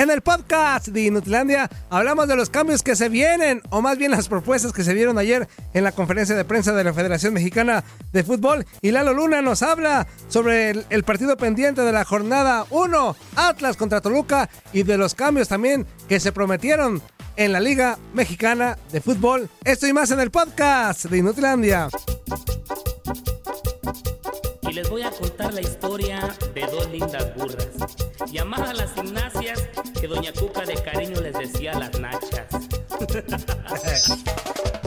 En el podcast de Inutilandia hablamos de los cambios que se vienen, o más bien las propuestas que se vieron ayer en la conferencia de prensa de la Federación Mexicana de Fútbol. Y Lalo Luna nos habla sobre el, partido pendiente de la jornada 1, Atlas contra Toluca, y de los cambios también que se prometieron en la Liga Mexicana de Fútbol. Esto y más en el podcast de Inutilandia. Y les voy a contar la historia de dos lindas burras, llamadas las gimnasias que Doña Cuca de cariño les decía las nachas.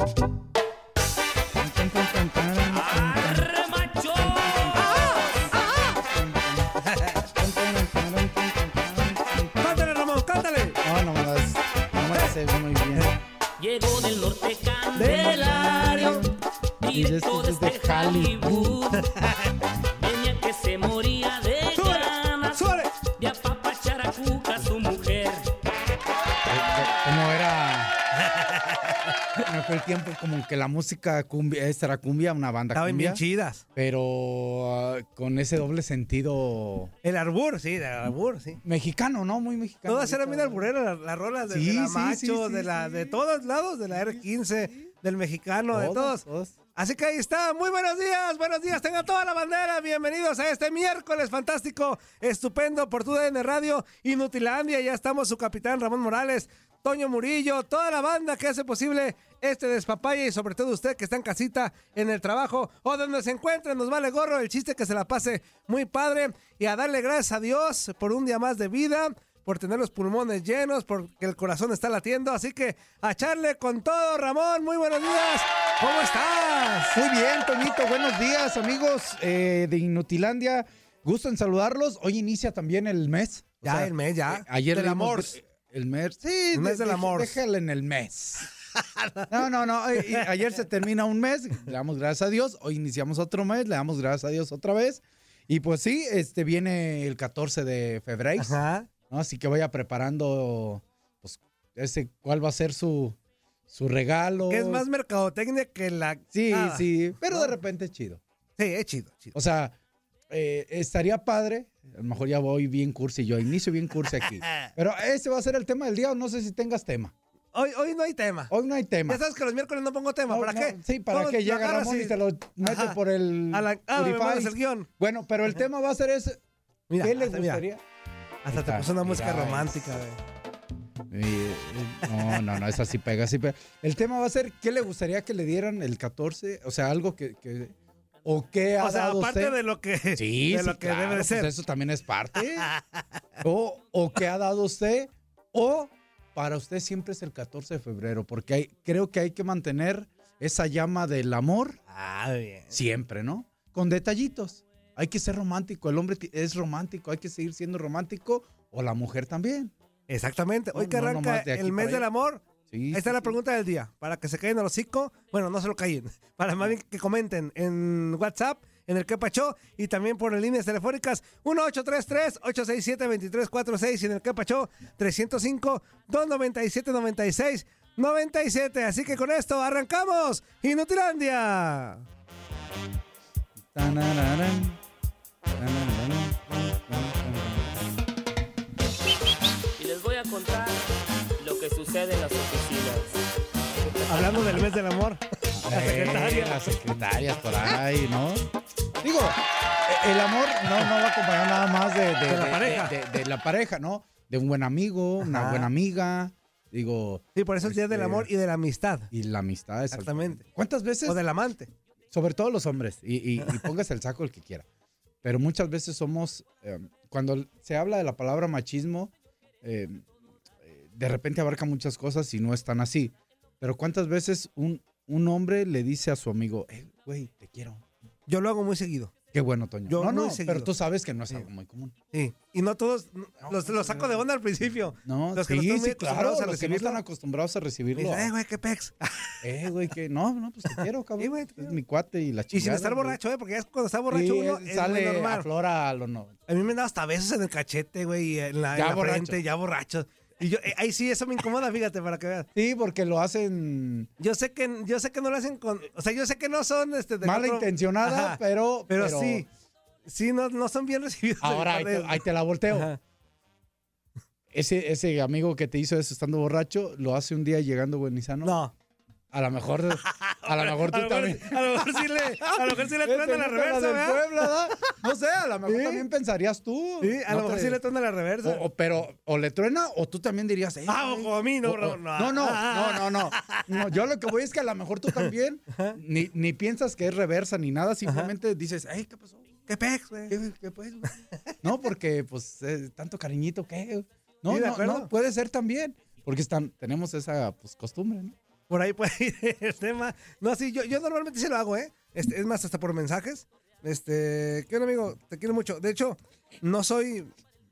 desde desde Hollywood. Venía que se moría de ganas de apapachar a Cuca, su mujer. ¿Cómo era? En aquel tiempo como que la música cumbia, esta era cumbia, una banda Estaban cumbia, bien chidas. pero ah, con ese doble sentido El arbur, sí, el arbur, sí. mexicano, ¿no? Muy mexicano. Todas eran bien albureras, las, las rolas de, Sí, de la sí, Macho, sí, sí, de la sí. de todos lados, de la R15, del mexicano, de todos. todos. Así que ahí está, muy buenos días, buenos días, tengan toda la bandera, bienvenidos a este miércoles fantástico, estupendo por tu DN Radio, Inutilandia, ya estamos su capitán Ramón Morales, Toño Murillo, toda la banda que hace posible este despapalle y sobre todo usted que está en casita, en el trabajo o donde se encuentre, nos vale gorro el chiste que se la pase muy padre. Y a darle gracias a Dios por un día más de vida, por tener los pulmones llenos, porque el corazón está latiendo. Así que a echarle con todo, Ramón. Muy buenos días. ¿Cómo estás? Muy bien, Toñito. Buenos días, amigos eh, de Inutilandia. Gusto en saludarlos. Hoy inicia también el mes. O Ya sea, el mes, ya. eh, ayer Del amor. El mes. Sí, El mes de- del amor. Déjale en el mes. No, no, no. eh, ayer se termina un mes. Le damos gracias a Dios. Hoy iniciamos otro mes. Le damos gracias a Dios otra vez. Y pues sí, este viene el 14 de febrero. Ajá. ¿No? Así que vaya preparando, pues, ese, cuál va a ser su, su regalo. Que es más mercadotecnia que la. Sí, sí, pero de repente es chido. Sí, es chido, chido. O sea, eh, estaría padre. A lo mejor ya voy bien cursi, yo inicio bien cursi aquí. Pero ese va a ser el tema del día, o no sé si tengas tema. Hoy, hoy no hay tema. Hoy no hay tema. Ya sabes que los miércoles no pongo tema. No, ¿Para no, qué? Sí, para que llega Ramón y se lo mete Ajá. por el A la- ah, el guion. Bueno, pero el tema va a ser ese. Mira, ¿Qué les mira, hasta te puso una música mira, romántica, güey. No, no, no, esa sí pega, sí pega. El tema va a ser, ¿qué le gustaría que le dieran el 14? O sea, algo que... que- ¿O qué ha O sea, dado aparte usted? de lo que, Sí, de sí, lo que claro, debe de pues ser. eso también es parte. o, o qué ha dado usted. O para usted siempre es el 14 de febrero, porque hay, creo que hay que mantener esa llama del amor Ah, bien. siempre, ¿no? Con detallitos. Hay que ser romántico. El hombre es romántico, hay que seguir siendo romántico. O la mujer también. Exactamente. Hoy No, que arranca el mes del amor, Sí, Ahí está sí, la sí. pregunta del día. Para que se caigan al hocico. Bueno, no se lo callen. Para más bien que comenten en WhatsApp, en el que pachó, y también por las líneas telefónicas 1833-867-2346 y en el que pachó 305-297-96-97. Así que con esto arrancamos. Inutilandia. Tanararán, Y les voy a contar lo que sucede en las oficinas. Hablando del mes del amor. La Eh, secretaria. Las secretarias por ahí, ¿no? Digo, eh, el amor no, no va acompañado nada más de, De la pareja. de- de la pareja, ¿no? De un buen amigo, una Ajá. buena amiga, digo, Sí, por eso es Día del Este, Amor y de la Amistad. y la amistad. Exactamente. ¿Cuántas veces? O del amante. sobre todo los hombres, y, y, y pongas el saco el que quiera. Pero muchas veces somos, eh, cuando se habla de la palabra machismo, eh, de repente abarca muchas cosas y no es tan así. Pero ¿cuántas veces un, un hombre le dice a su amigo, güey, te quiero? Yo lo hago muy seguido. Qué bueno, Toño. Yo no, no, seguido. pero tú sabes que no es Sí. algo muy común. Sí. Y no todos, los, los saco de onda al principio. No, Los que no están sí, claro, acostumbrados a los que no están acostumbrados a recibirlo. dicen, eh, güey, qué pex. Eh, güey, que no, no, pues te quiero, cabrón. Güey, es mi cuate y la Y sin estar güey. borracho, ¿eh? Porque ya es cuando está borracho uno, es- sale normal. aflora a lo no. A mí me dado hasta besos en el cachete, güey, y en la, Ya en la frente, ya borracho. Y yo, eh, ahí sí, eso me incomoda, fíjate, para que veas. Sí, porque lo hacen Yo sé que, yo sé que no lo hacen con, o sea, yo sé que no son, este, de mala otro- intencionada, Ajá, pero, pero, sí, sí, no, no son bien recibidos. Ahora ahí te, ahí te la volteo. Ajá. Ese, ese amigo que te hizo eso estando borracho, lo hace un día llegando buenizano. No. A lo mejor, a lo mejor A tú lo también. mejor- A lo mejor sí le, a lo mejor sí le truena la reversa, del ¿verdad? pueblo, ¿verdad? No sé, a lo mejor Sí. también pensarías tú. Sí, a No lo mejor te- sí le truena la reversa. o, o- pero, o le truena, o tú también dirías, eh, Ah, ojo, a mí no, O- no. no, no, Ah. no, no, no. No, Yo lo que voy es que a lo mejor tú también ni, ni piensas que es reversa ni nada, simplemente dices, ay, ¿qué pasó? ¿Qué pex, güey? ¿Qué, qué pues, güey? No, porque, pues, eh, tanto cariñito, ¿qué? No, Sí, de no, acuerdo. no, puede ser también. Porque están, tenemos esa, pues, costumbre, ¿no? Por ahí puede ir el tema. No, sí, yo, yo normalmente sí lo hago, ¿eh? Este, es más, hasta por mensajes. Este, ¿qué onda, amigo? Te quiero mucho. De hecho, no soy,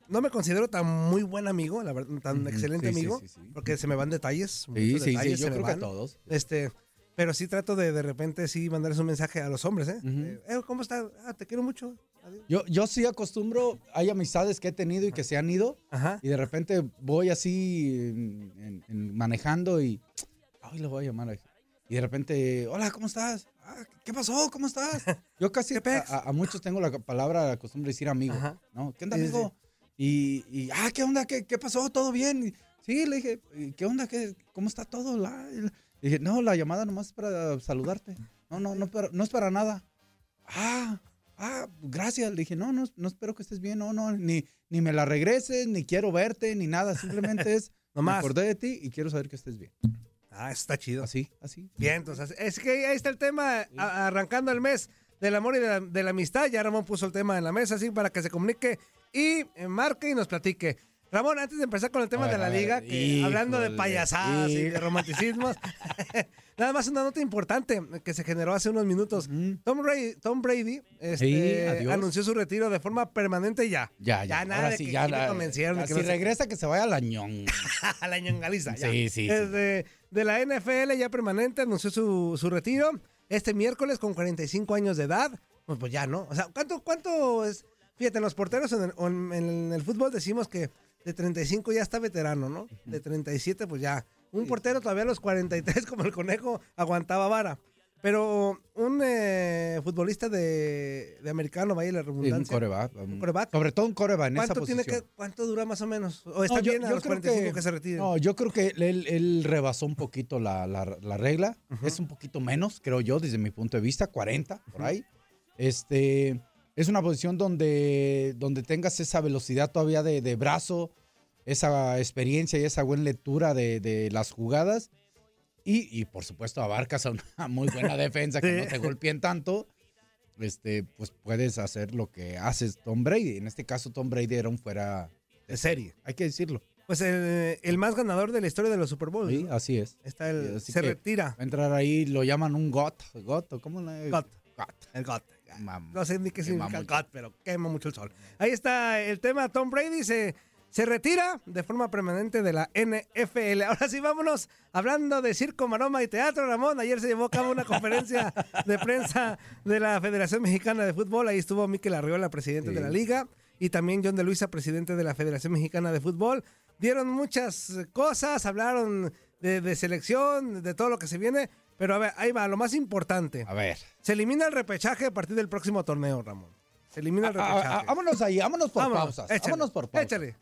no me considero tan muy buen amigo, la verdad, tan excelente sí, amigo, sí, sí. porque se me van detalles. Sí, sí, detalles yo se me creo que a todos. Este, pero sí trato de de repente sí mandarles un mensaje a los hombres, ¿eh? Ujú. Eh, "Eh, ¿Cómo estás? Ah, te quiero mucho. Adiós. Yo, yo sí acostumbro, hay amistades que he tenido y que se han ido, Ajá. y de repente voy así en- en- manejando y, ay, le voy a llamar. Y de repente, hola, ¿cómo estás? "Ah, ¿Qué pasó? ¿Cómo estás? Yo casi a, a- muchos tengo la palabra, la costumbre de decir amigo, Ajá. ¿no? ¿Qué onda, amigo? Y, y, ah, ¿qué onda? ¿Qué, qué pasó? ¿Todo bien? Y, sí, le dije, "¿Y ¿qué onda? ¿Qué, ¿Cómo está todo? La- le dije, no, la llamada nomás es para saludarte. No, no, no, no es para nada. Ah, ah, gracias. Le dije, no, no, no espero que estés bien, no, no, ni, ni me la regreses, ni quiero verte, ni nada. Simplemente es, me Nomás. acordé de ti y quiero saber que estés bien. Ah, está chido. Así, así. Bien, entonces, es que ahí está el tema, a- arrancando el mes del amor y de la, de la amistad. Ya Ramón puso el tema en la mesa, así para que se comunique y eh, marque y nos platique. Ramón, antes de empezar con el tema ver, de la ver, liga, hablando de híjole, payasadas y de romanticismos, nada más una nota importante que se generó hace unos minutos. Tom Brady, Tom Brady este, Sí, anunció su retiro de forma permanente ya. Ya, ya. Ya nada Ahora de sí, que ya. la- si no sé- regresa, que se vaya a la ñong. a la ñongaliza. Sí, sí, sí. De la NFL ya permanente anunció su, su retiro este miércoles con 45 años de edad. Pues, pues ya, ¿no? O sea, ¿cuánto, cuánto es? Fíjate, en los porteros en el, en el fútbol decimos que de 35 ya está veterano, ¿no? De 37, pues ya. Un portero todavía a los 43, como el conejo, aguantaba vara. Pero un eh, futbolista de, de americano, vaya la Sí, un redundancia. coreback. Un coreback. Sobre todo un coreback en esa ¿Cuánto, posición. tiene que, ¿Cuánto dura más o menos? ¿O está No, yo- bien a yo los creo 45 que, se retire? No, yo creo que él, él rebasó un poquito la, la- la regla. Es un poquito menos, creo yo, desde mi punto de vista, 40, por ahí. Este, es una posición donde, donde tengas esa velocidad todavía de, de brazo, esa experiencia y esa buena lectura de, de las jugadas. Y, y, por supuesto abarcas a una muy buena defensa que no te golpeen tanto. Este, pues puedes hacer lo que haces Tom Brady. En este caso, Tom Brady era un fuera de serie. Hay que decirlo. Pues el, el más ganador de la historia de los Super Bowls. Sí, ¿no? así es. Está el, Así se retira. va a entrar ahí, lo llaman un GOT. ¿GOT? ¿o ¿Cómo le GOT. GOT. El GOT. Mam- No sé ni qué significa mucho. GOT, pero quema mucho el sol. Ahí está el tema. Tom Brady se, se retira de forma permanente de la NFL. Ahora sí, vámonos hablando de circo, maroma y teatro. Ramón, ayer se llevó a cabo una conferencia de prensa de la Federación Mexicana de Fútbol. Ahí estuvo Miquel Arriola, presidente Sí. de la liga, y también John de Luisa, presidente de la Federación Mexicana de Fútbol. Dieron muchas cosas, hablaron de, de selección, de todo lo que se viene. Pero a ver, ahí va, lo más importante. A ver. Se elimina el repechaje a partir del próximo torneo, Ramón. Se elimina el A- a- repechaje. a- vámonos ahí, vámonos por Vámonos, pausas. échale, vámonos por pausas. Échale.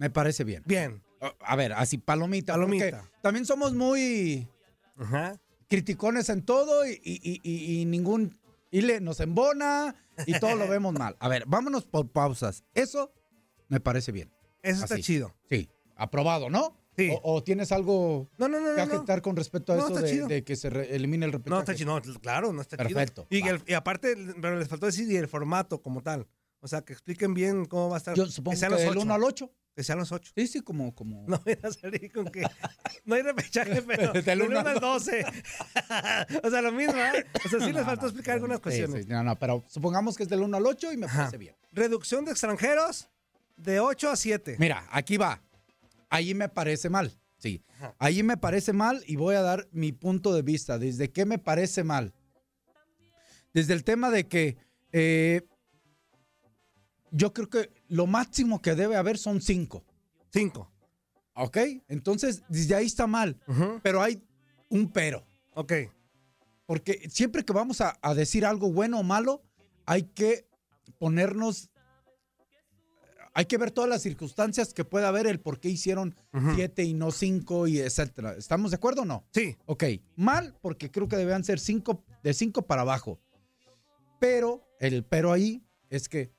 Me parece bien. Bien. A- ver, así palomita. Palomita. También somos muy Ajá. criticones en todo y, y- y- y- ningún Y le, nos embona y todo lo vemos mal. A ver, vámonos por pausas. Eso me parece bien. Eso está Así. chido. Sí, aprobado, ¿no? Sí. O, o tienes algo No, no, no, que aceptar con respecto a No, eso está de, de que se elimine el repechaje? No, está chido. No, claro, no está Perfecto, chido. Y, el- y aparte, pero les faltó decir y el formato como tal. O sea, que expliquen bien cómo va a estar. Yo supongo que, los del ocho. 1 al 8. Que sean los ocho. Sí, sí, como... como... No voy a salir con que no hay repechaje, pero Del del uno 1 al al 12. o sea, lo mismo, ¿eh? O sea, sí les No, faltó no, explicar algunas sí, cuestiones. sí, no, no, pero supongamos que es del 1 al 8 y me Ajá. parece bien. Reducción de extranjeros de 8 a 7. Mira, aquí va. Ahí me parece mal. Sí. Ajá. Ahí me parece mal y voy a dar mi punto de vista. ¿Desde qué me parece mal? Desde el tema de que eh, yo creo que lo máximo que debe haber son cinco. 5. ¿Ok? Entonces, desde ahí está mal. Pero hay un pero. Ok. Porque siempre que vamos a, a decir algo bueno o malo, hay que ponernos, hay que ver todas las circunstancias que pueda haber, el por qué hicieron siete y no cinco y etcétera. ¿Estamos de acuerdo o no? Sí. Ok, mal porque creo que deben ser cinco, de cinco para abajo. Pero el pero ahí es que,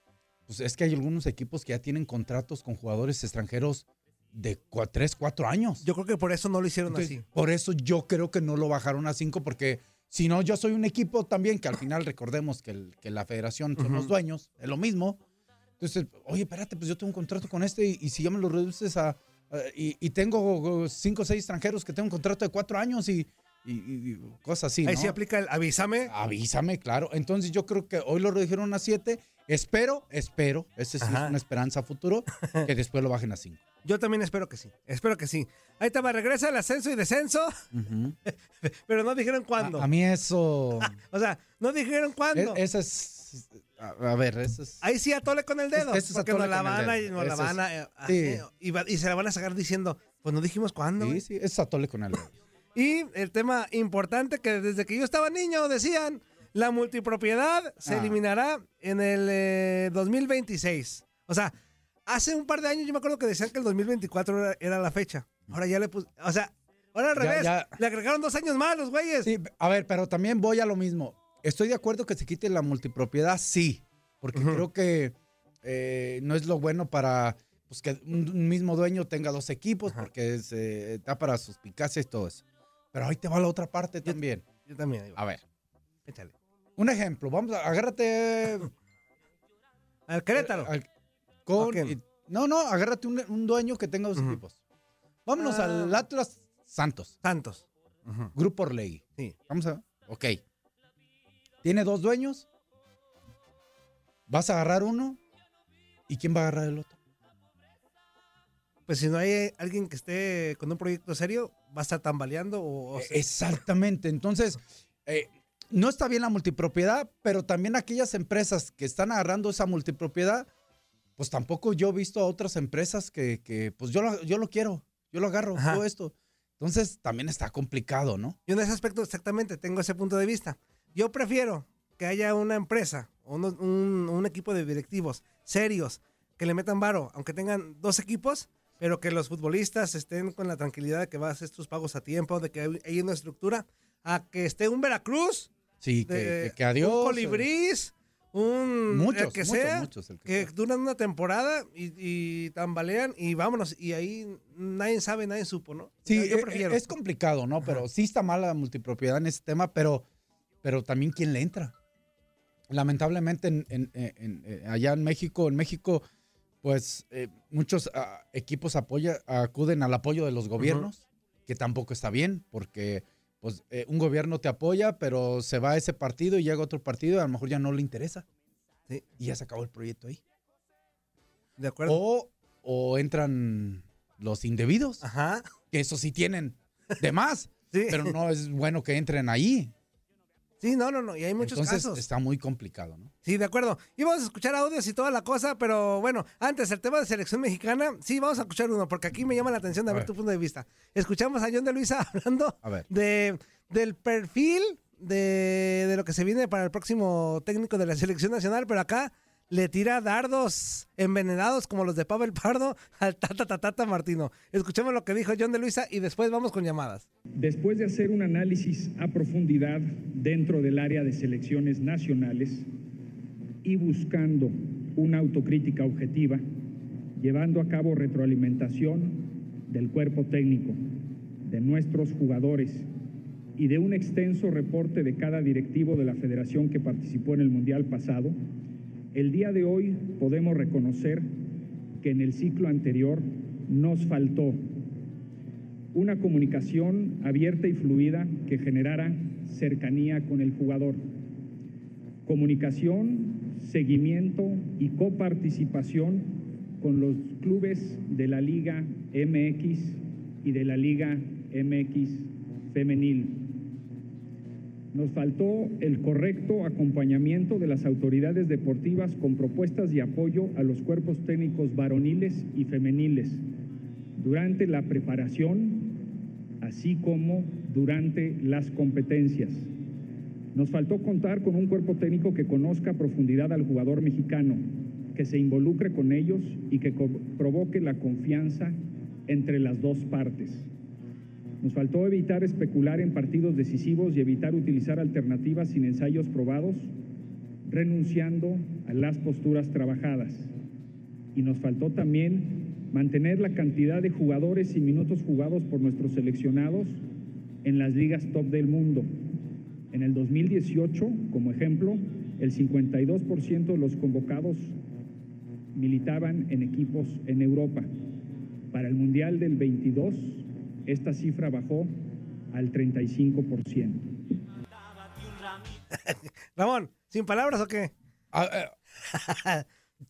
pues es que hay algunos equipos que ya tienen contratos con jugadores extranjeros de cua- tres, cuatro años. Yo creo que por eso no lo hicieron Entonces, así. Por eso yo creo que no lo bajaron a 5 porque si no, yo soy un equipo también que al final recordemos que, el- que la federación son los Ujú. dueños, es lo mismo. Entonces, oye, espérate, pues yo tengo un contrato con este y, y si ya me lo reduces a... a- y, y tengo cinco o seis extranjeros que tengo un contrato de cuatro años y, y- cosas así, Ahí ¿no? sí aplica el avísame. Avísame, claro. Entonces yo creo que hoy lo redujeron a 7. Espero, espero, esa sí es una esperanza futuro, que después lo bajen a 5. Yo también espero que sí. Espero que sí. Ahí te va, regresa el ascenso y descenso, pero no dijeron cuándo. A, a mí eso... O sea, no dijeron cuándo. E- Esa es. A, a ver, esa es. Ahí sí atole con el dedo. Es- eso es porque nos la van a, nos la Eso van es. a- eh, Sí. eh, y, se la van a sacar diciendo, pues no dijimos cuándo. Sí, sí, es atole con el dedo. Y el tema importante que desde que yo estaba niño decían, la multipropiedad se Ah. eliminará en el eh, 2026. O sea, hace un par de años yo me acuerdo que decían que el 2024 era, era la fecha. Ahora ya le pus, o sea, ahora al revés, ya. le agregaron dos años más los güeyes. Sí, a ver, pero también voy a lo mismo. Estoy de acuerdo que se quite la multipropiedad, sí, porque creo que eh, no es lo bueno para pues, que un, mismo dueño tenga dos equipos, porque se da para suspicacia y todo eso. Pero ahí te va la otra parte también. Yo también. ahí va. A ver, Échale. Un ejemplo. Vamos a agárrate Al Querétaro. al- con, no, no, agárrate un, un dueño que tenga dos equipos. Vámonos Ah. al Atlas Santos, Santos. Grupo Orlegui. Sí. Vamos a. Ok. Tiene dos dueños. Vas a agarrar uno. ¿Y quién va a agarrar el otro? Pues si no hay eh, alguien que esté con un proyecto serio, va a estar tambaleando o... o sea, Exactamente. Entonces, eh, no está bien la multipropiedad, pero también aquellas empresas que están agarrando esa multipropiedad, pues tampoco yo he visto a otras empresas que, que, pues yo lo, yo lo quiero, yo lo agarro, Ajá. todo esto. Entonces, también está complicado, ¿no? Yo en ese aspecto exactamente tengo ese punto de vista. Yo prefiero que haya una empresa un, un equipo de directivos serios que le metan varo, aunque tengan dos equipos, pero que los futbolistas estén con la tranquilidad de que vas a hacer tus pagos a tiempo, de que hay, hay una estructura, a que esté un Veracruz, Sí, que, de- que- que adiós. un colibrís, un Muchos, el que muchos, sea, muchos, el que que duran una temporada y, y tambalean y vámonos, y ahí nadie sabe, nadie supo, ¿no? Sí, yo, eh, prefiero. es complicado, ¿no? Pero sí está mala la multipropiedad en ese tema, pero, pero también quién le entra. Lamentablemente en- en- en- en- eh, allá en México, en México, pues eh, muchos ah, equipos apoya, acuden al apoyo de los gobiernos, que tampoco está bien, porque pues eh, un gobierno te apoya, pero se va a ese partido y llega otro partido y a lo mejor ya no le interesa. Sí. Y ya se acabó el proyecto ahí. de acuerdo. O, o entran los indebidos Ajá. que eso sí tienen de más, Sí. pero no es bueno que entren ahí. Sí, no, no, no. Y hay muchos Entonces casos. está muy complicado, ¿no? Sí, de acuerdo. Y vamos a escuchar audios y toda la cosa, pero bueno, antes el tema de selección mexicana, sí, vamos a escuchar uno, porque aquí me llama la atención de A ver ver. tu punto de vista. Escuchamos a John de Luisa hablando A ver. de, del perfil de, de lo que se viene para el próximo técnico de la selección nacional, pero acá le tira dardos envenenados como los de Pavel Pardo al Tata Tatata Martino. Escuchemos lo que dijo John de Luisa y después vamos con llamadas. Después de hacer un análisis a profundidad dentro del área de selecciones nacionales y buscando una autocrítica objetiva, llevando a cabo retroalimentación del cuerpo técnico, de nuestros jugadores y de un extenso reporte de cada directivo de la federación que participó en el Mundial pasado, el día de hoy podemos reconocer que en el ciclo anterior nos faltó una comunicación abierta y fluida que generara cercanía con el jugador, comunicación, seguimiento y coparticipación con los clubes de la Liga MX y de la Liga MX femenil. Nos faltó el correcto acompañamiento de las autoridades deportivas con propuestas de apoyo a los cuerpos técnicos varoniles y femeniles durante la preparación, así como durante las competencias. Nos faltó contar con un cuerpo técnico que conozca a profundidad al jugador mexicano, que se involucre con ellos y que provoque la confianza entre las dos partes. Nos faltó evitar especular en partidos decisivos y evitar utilizar alternativas sin ensayos probados, renunciando a las posturas trabajadas. Y nos faltó también mantener la cantidad de jugadores y minutos jugados por nuestros seleccionados en las ligas top del mundo. En el 2018, como ejemplo, el 52% de los convocados militaban en equipos en Europa. Para el Mundial del 22, esta cifra bajó al 35%. Ramón, ¿sin palabras o qué? Ah, eh,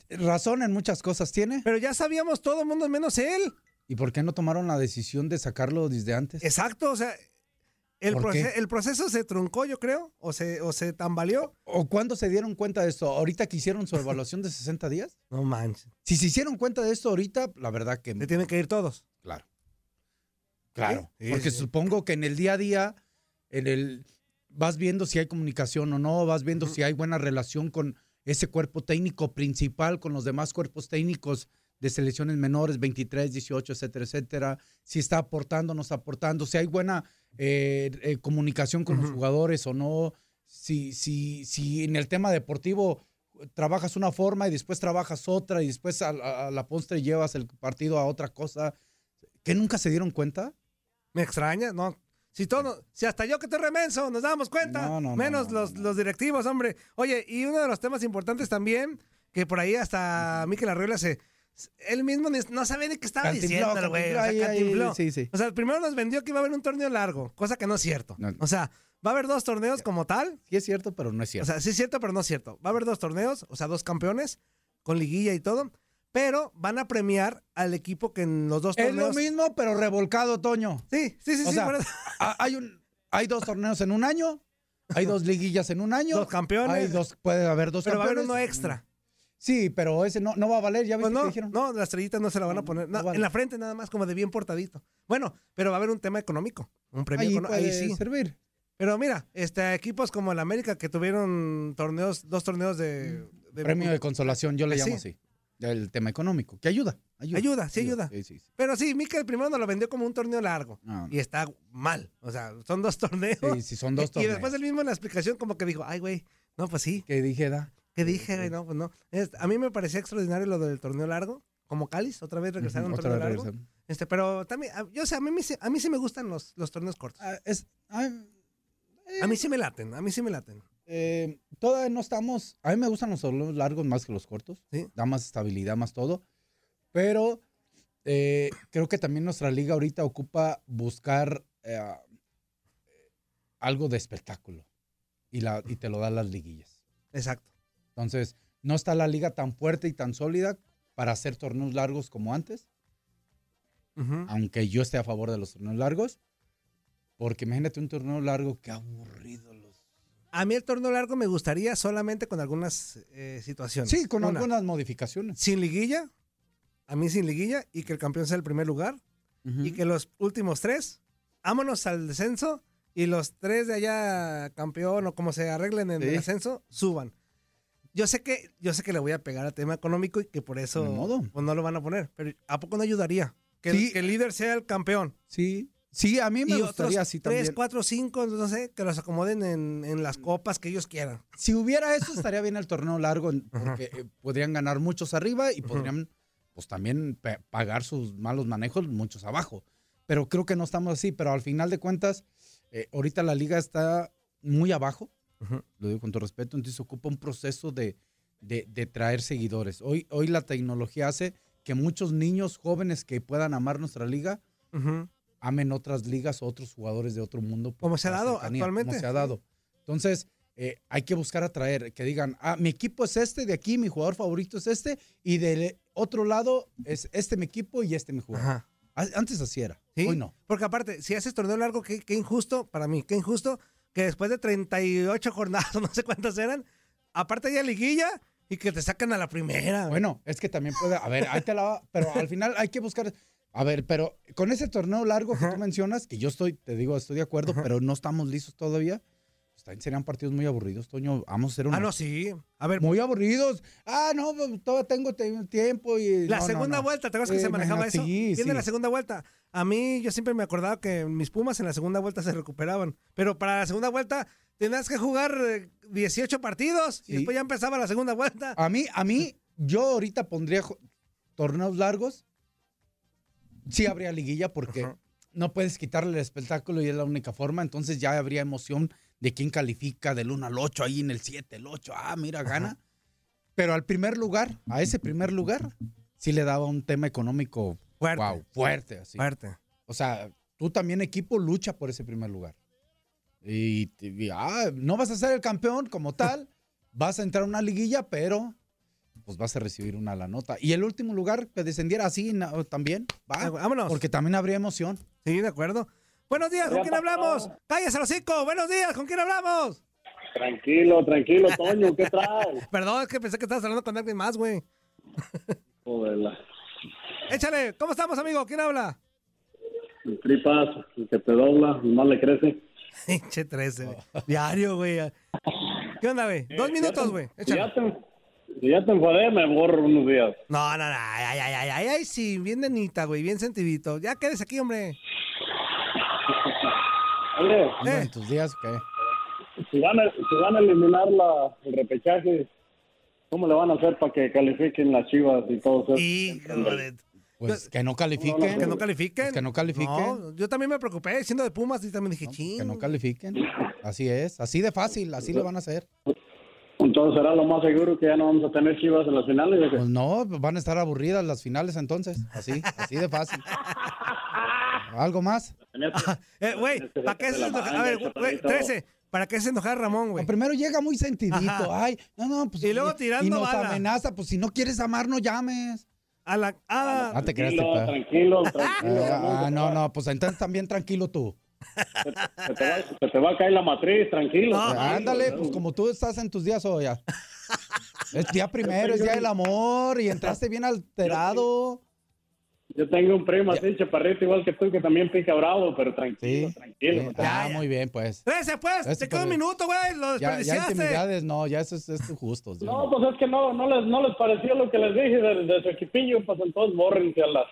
razón en muchas cosas tiene. Pero ya sabíamos todo el mundo menos él. ¿Y por qué no tomaron la decisión de sacarlo desde antes? Exacto, o sea, el, el proceso se truncó, yo creo, o se, o se tambaleó. ¿O cuándo se dieron cuenta de esto? ¿Ahorita que hicieron su evaluación de 60 días? No manches. Si se hicieron cuenta de esto ahorita, la verdad que... Se tienen que ir todos. Claro. Claro, porque supongo que en el día a día, en el vas viendo si hay comunicación o no, vas viendo si hay buena relación con ese cuerpo técnico principal, con los demás cuerpos técnicos de selecciones menores, 23, 18, etcétera, etcétera, si está aportando o no está aportando, si hay buena eh, eh, comunicación con los jugadores o no, si, si, si en el tema deportivo trabajas una forma y después trabajas otra y después a, a la postre llevas el partido a otra cosa, que nunca se dieron cuenta. Me extraña, ¿no? Si todo, si hasta yo que te remenso, nos damos cuenta, menos los, los, directivos, hombre. Oye, y uno de los temas importantes también, que por ahí hasta Miquel Arreola se, él mismo no sabía ni qué estaba diciendo, güey. O sea, O sea, primero nos vendió que iba a haber un torneo largo, cosa que no es cierto. O sea, va a haber dos torneos como tal. Sí es cierto, pero no es cierto. O sea, sí es cierto, pero no es cierto. Va a haber dos torneos, o sea, dos campeones, con liguilla y todo pero van a premiar al equipo que en los dos torneos. Es lo mismo, pero revolcado, Toño. Sí, sí, sí. sí hay, un, hay dos torneos en un año, hay dos liguillas en un año. Dos campeones. Hay dos, puede haber dos pero campeones. Pero va a haber uno extra. Sí, pero ese no, no va a valer, ya ves pues no, que dijeron. No, las estrellitas no se la van a poner. En la frente nada más, como de bien portadito. Bueno, pero va a haber un tema económico. Un premio económico. Ahí sí. servir. Pero mira, este, equipos como el América que tuvieron torneos, dos torneos de. Premio de consolación, yo le llamo así el tema económico, que ayuda. Ayuda, sí ayuda. Pero sí, Mikel primero nos lo vendió como un torneo largo. y está mal. O sea, son dos torneos. Sí, sí, son dos torneos. Y después él mismo en la explicación como que dijo, ay, güey, no, pues sí. ¿Qué dije, da? ¿Qué dije, güey? No, pues no. a mí me parecía extraordinario lo del torneo largo. Como Cáliz, otra vez regresaron a un torneo largo. Este, pero también, yo sé, a mí, a mí sí me gustan los, los torneos cortos. Ah, es, a mí sí me laten, a mí sí me laten. Eh, todavía no estamos. A mí me gustan los largos más que los cortos. Da más estabilidad, más todo. Pero eh, creo que también nuestra liga ahorita ocupa buscar eh, algo de espectáculo. Y, la, y te lo dan las liguillas. Exacto. Entonces, no está la liga tan fuerte y tan sólida para hacer torneos largos como antes. Aunque yo esté a favor de los torneos largos. Porque imagínate un torneo largo, qué aburrido a mí el torneo largo me gustaría solamente con algunas eh, situaciones. Sí, con algunas modificaciones. Sin liguilla, a mí sin liguilla, y que el campeón sea el primer lugar, y que los últimos tres, vámonos al descenso, y los tres de allá, campeón o como se arreglen en el ascenso, suban. yo sé que yo sé que le voy a pegar al tema económico y que por eso modo. pues, no lo van a poner. Pero ¿a poco no ayudaría? Que, Sí. el, que el líder sea el campeón. Sí, sí, a mí me y gustaría otros así tres, también. cuatro, cinco, no sé, que los acomoden en, en las copas que ellos quieran. Si hubiera eso, estaría bien el torneo largo, porque eh, podrían ganar muchos arriba y podrían, pues también pagar sus malos manejos muchos abajo. Pero creo que no estamos así. Pero al final de cuentas, eh, ahorita la liga está muy abajo, lo digo con todo respeto, entonces ocupa un proceso de, de- de traer seguidores. Hoy, hoy la tecnología hace que muchos niños jóvenes que puedan amar nuestra liga. Amen otras ligas o otros jugadores de otro mundo. Como se ha dado cercanía, actualmente. Como se ha dado. Entonces, eh, hay que buscar atraer, que digan, ah, mi equipo es este de aquí, mi jugador favorito es este, y del otro lado es este mi equipo y este mi jugador. Ajá. Antes así era, ¿Sí? hoy no. Porque aparte, si haces torneo largo, qué, qué injusto para mí, qué injusto que después de 38 jornadas, no sé cuántas eran, aparte haya liguilla y que te sacan a la primera. Bueno, es que también puede, a ver, ahí te la va, pero al final hay que buscar, a ver, pero con ese torneo largo que tú mencionas, que yo estoy, te digo, estoy de acuerdo, pero no estamos listos todavía, también serían partidos muy aburridos, Toño, vamos a ser ah, unos no, sí. A ver, muy aburridos. Ah, no, pues, todavía tengo te- tiempo y la no, no, segunda no. vuelta, ¿te acuerdas que Eh, se manejaba imagina- eso? sí, Viene sí. la segunda vuelta. A mí, yo siempre me acordaba que mis Pumas en la segunda vuelta se recuperaban. Pero para la segunda vuelta tenías que jugar eh, 18 partidos y Sí. después ya empezaba la segunda vuelta. A mí, a mí, yo ahorita pondría torneos largos. Sí habría liguilla porque no puedes quitarle el espectáculo y es la única forma. Entonces ya habría emoción de quién califica del 1 al 8, ahí en el 7, el 8. Ah, mira, gana. Pero al primer lugar, a ese primer lugar, sí le daba un tema económico Fuerte. wow, fuerte. Así. Fuerte. O sea, tú también equipo lucha por ese primer lugar. Y, y, ah, no vas a ser el campeón como tal, vas a entrar a una liguilla, pero pues vas a recibir una la nota. Y el último lugar que descendiera así también, va, Ah, vámonos. porque también habría emoción. Sí, de acuerdo. Buenos días, ¿con quién hablamos? Cállese el hocico. Buenos días, ¿con quién hablamos? Tranquilo, tranquilo, Toño, ¿qué traes? Perdón, es que pensé que estabas hablando con alguien más, güey. Joder, la- Échale, ¿cómo estamos, amigo? ¿Quién habla? el tripas, el que te dobla, más le crece. Pinche 13, güey. Diario, güey. ¿Qué onda, güey? Dos minutos, güey. Échale. Si ya te enfadé, me borro unos días. No, no, no. Ay, ay, ay, ay, ay, sí. Bien nenita, güey. Bien sentidito. Ya quédese aquí, hombre. Oye, Eh. en tus días, ¿qué? si van a, si van a eliminar la, el repechaje, ¿cómo le van a hacer para que califiquen las chivas y todo eso? Hijo de... Pues que no califiquen. Que no califiquen. Pues que no califiquen. No, yo también me preocupé siendo de Pumas y también dije, ching. Que no califiquen. Así es, así de fácil, así lo van a hacer. Entonces será lo más seguro que ya no vamos a tener chivas en las finales. Pues no, van a estar aburridas las finales entonces. Así, así de fácil. ¿Algo más? Eh, güey, ¿para qué se enojar? A ver, güey, 13. ¿Para qué se enojar Ramón, güey? Primero llega muy sentidito. Ajá. Ay, no, no, pues. Y luego tirando Y nos bala. amenaza, pues si no quieres amar, no llames. A la... A Ah, te creas, Tranquilo, te- tranquilo, tranquilo. Ah, no, no, pues entonces también tranquilo tú. Se te, va, se te va a caer la matriz, tranquilo. No. tranquilo. Ándale, pues como tú estás en tus días hoy. ya. Es día primero, es día del amor y entraste bien alterado. Yo tengo un primo así, chaparrito, igual que tú, que también pica bravo, pero tranquilo, Sí. tranquilo. Sí. Ah, muy bien, pues. 13, pues. Ese Te queda un pues, minuto, güey. Lo Ya, ya desperdiciaste. intimidades, no, ya eso es, es justo. No, pues es que no, no les, no les pareció lo que les dije de, de su equipillo, pues entonces bórrense a las...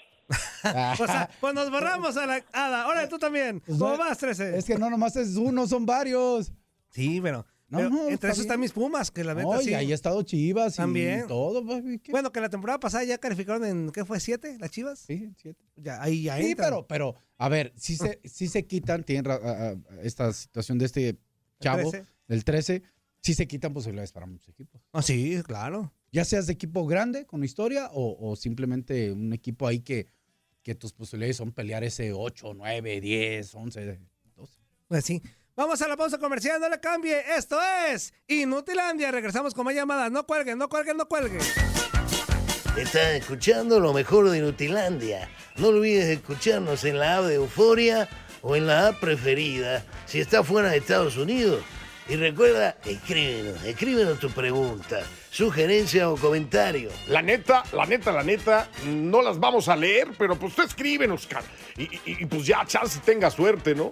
O sea, pues nos borramos a la Ada. Ahora tú también. Pues ¿Cómo no, vas, 13? Es que no nomás es uno, son varios. Sí, pero, No, pero no, entre bien. están mis Pumas, que la neta No, sí. y ahí ha estado Chivas y También. todo. papi, ¿qué? Bueno, que la temporada pasada ya calificaron en, ¿qué fue? ¿Siete? ¿Las Chivas? Sí, siete. Ya, ahí ya Sí, entran. pero, pero, a ver, si se, sí se quitan, tienen ra- a- a- esta situación de este chavo, 13. del 13, sí se quitan posibilidades para muchos equipos. Ah, sí, claro. Ya seas de equipo grande con historia o, o simplemente un equipo ahí que, que tus posibilidades son pelear ese 8, 9, 10, 11, 12. Pues sí. Vamos a la pausa comercial, no le cambie. Esto es Inutilandia. Regresamos con más llamadas. No cuelguen, no cuelguen, no cuelguen. Estás escuchando lo mejor de Inutilandia. No olvides escucharnos en la app de Euforia o en la app preferida si estás fuera de Estados Unidos. Y recuerda, escríbenos, escríbenos tu pregunta, sugerencia o comentario. La neta, la neta, la neta, no las vamos a leer, pero pues tú escríbenos, Oscar. Y, y- y, pues ya, chance tenga suerte, ¿no?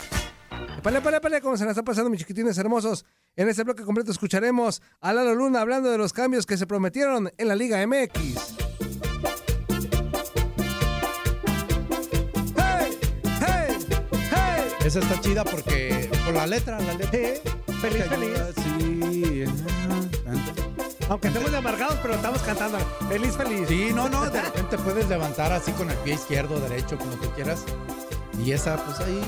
Pale, pale, pale, ¿cómo se la está pasando, mis chiquitines hermosos? En este bloque completo escucharemos a Lalo Luna hablando de los cambios que se prometieron en la Liga MX. ¡Hey! ¡Hey! ¡Hey! Esa está chida porque por la letra, la letra. Feliz, feliz. Sí. Aunque estemos amargados, pero estamos cantando. Feliz, feliz. Sí, no, no, de repente puedes levantar así con el pie izquierdo, derecho, como tú quieras. Y esa, pues ahí.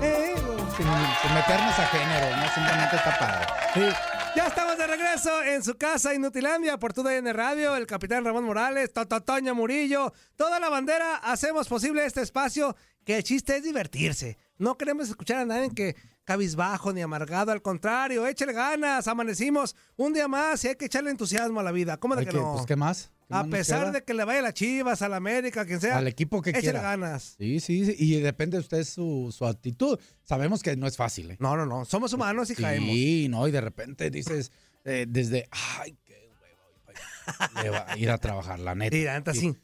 Sin, meternos a género, ¿no? Simplemente está padre. Ya estamos de regreso en su casa Inutilandia por tu DN Radio, el capitán Ramón Morales, Tototoño Murillo, toda la bandera, hacemos posible este espacio que el chiste es divertirse. No queremos escuchar a nadie que cabizbajo ni amargado, al contrario, échale ganas, amanecimos un día más y hay que echarle entusiasmo a la vida. ¿Cómo de que que- no? Pues, ¿qué más? ¿Qué a más pesar de que le vaya a las Chivas, a la América, a quien sea. Al equipo que échale quiera. ganas. Sí, sí, sí, y depende de usted su, su actitud. Sabemos que no es fácil, ¿eh? No, no, no, somos humanos y caemos. Sí, no, y de repente dices, eh, desde, ay, qué huevo, le va a ir a trabajar, la neta. Sí, la neta, sí.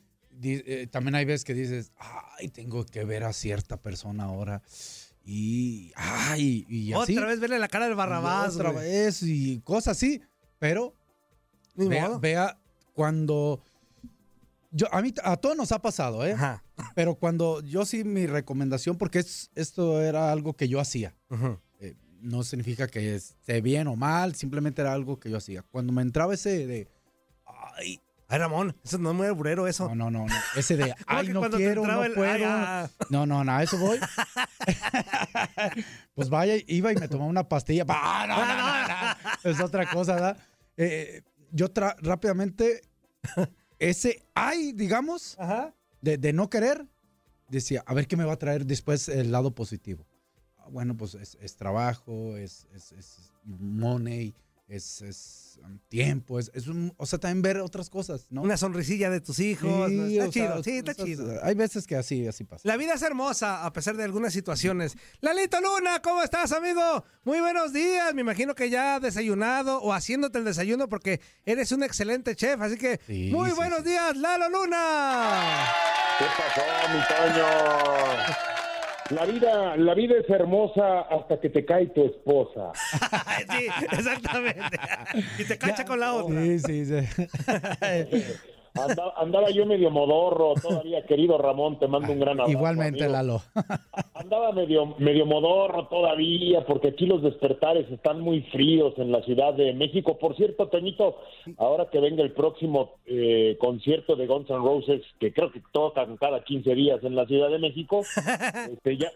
eh, también hay veces que dices, ay, tengo que ver a cierta persona ahora. Y, ay, y así. Otra vez verle la cara del Barrabás. Otra güey. vez, y cosas así. Pero Ni vea, vea cuando. Yo, a mí, a todos nos ha pasado, ¿eh? Ajá. Pero cuando yo sí, mi recomendación, porque es, esto era algo que yo hacía. Ujú. Eh, no significa que esté bien o mal, simplemente era algo que yo hacía. Cuando me entraba ese de. Ay, Ay, Ramón, eso no es muy burero eso. no, no, no. Ese de. ¿Cómo Ay, no quiero, no el- puedo. Ay, ah. No, no, no, a eso voy. pues vaya, iba y me tomaba una pastilla. ¡Ah, no, no, no, no! Es otra cosa, ¿verdad? Eh, yo tra- rápidamente, ese ay, digamos, Ajá. de, de no querer, decía, a ver qué me va a traer después el lado positivo. Ah, Bueno, pues es, es trabajo, es, es, es money, es, es um, tiempo, es, es un- o sea, también ver otras cosas, ¿no? Una sonrisilla de tus hijos. Está sea, chido, sí, está o sea, chido. Hay veces que así, así pasa. La vida es hermosa a pesar de algunas situaciones. Lalito Luna, ¿cómo estás, amigo? Muy buenos días. Me imagino que ya desayunado o haciéndote el desayuno porque eres un excelente chef. Así que, Sí, muy sí, buenos sí. días, Lalo Luna. ¿Qué pasó, mi Toño? La vida, la vida es hermosa hasta que te cae tu esposa. sí, exactamente. Y te cacha con la otra. Sí, sí, sí. Andaba, andaba yo medio modorro todavía, querido Ramón, te mando un gran abrazo. Igualmente, amigo. Lalo. Andaba medio, medio modorro todavía, porque aquí los despertares están muy fríos en la Ciudad de México. Por cierto, Toñito, ahora que venga el próximo eh, concierto de Guns N' Roses, que creo que tocan cada 15 días en la Ciudad de México, este, ya,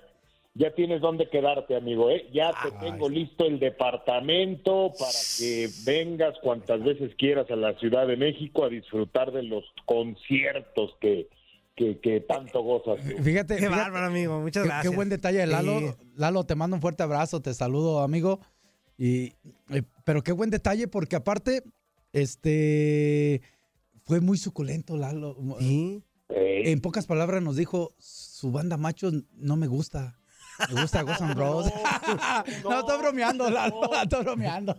ya tienes dónde quedarte, amigo, ¿eh? Ya te Ay, tengo listo el departamento para que vengas cuantas veces quieras a la Ciudad de México a disfrutar de los conciertos que, que, que tanto gozas. tú. Fíjate, Qué fíjate, bárbaro, amigo. Muchas qué, gracias. qué buen detalle de Lalo. Sí. Lalo, te mando un fuerte abrazo, te saludo, amigo. Y, eh, pero qué buen detalle, porque aparte, este fue muy suculento, Lalo. Sí. Eh, En pocas palabras nos dijo, su banda macho no me gusta. Me gusta Ghost and Roses. No, estoy bromeando, Lalo, no. estoy bromeando.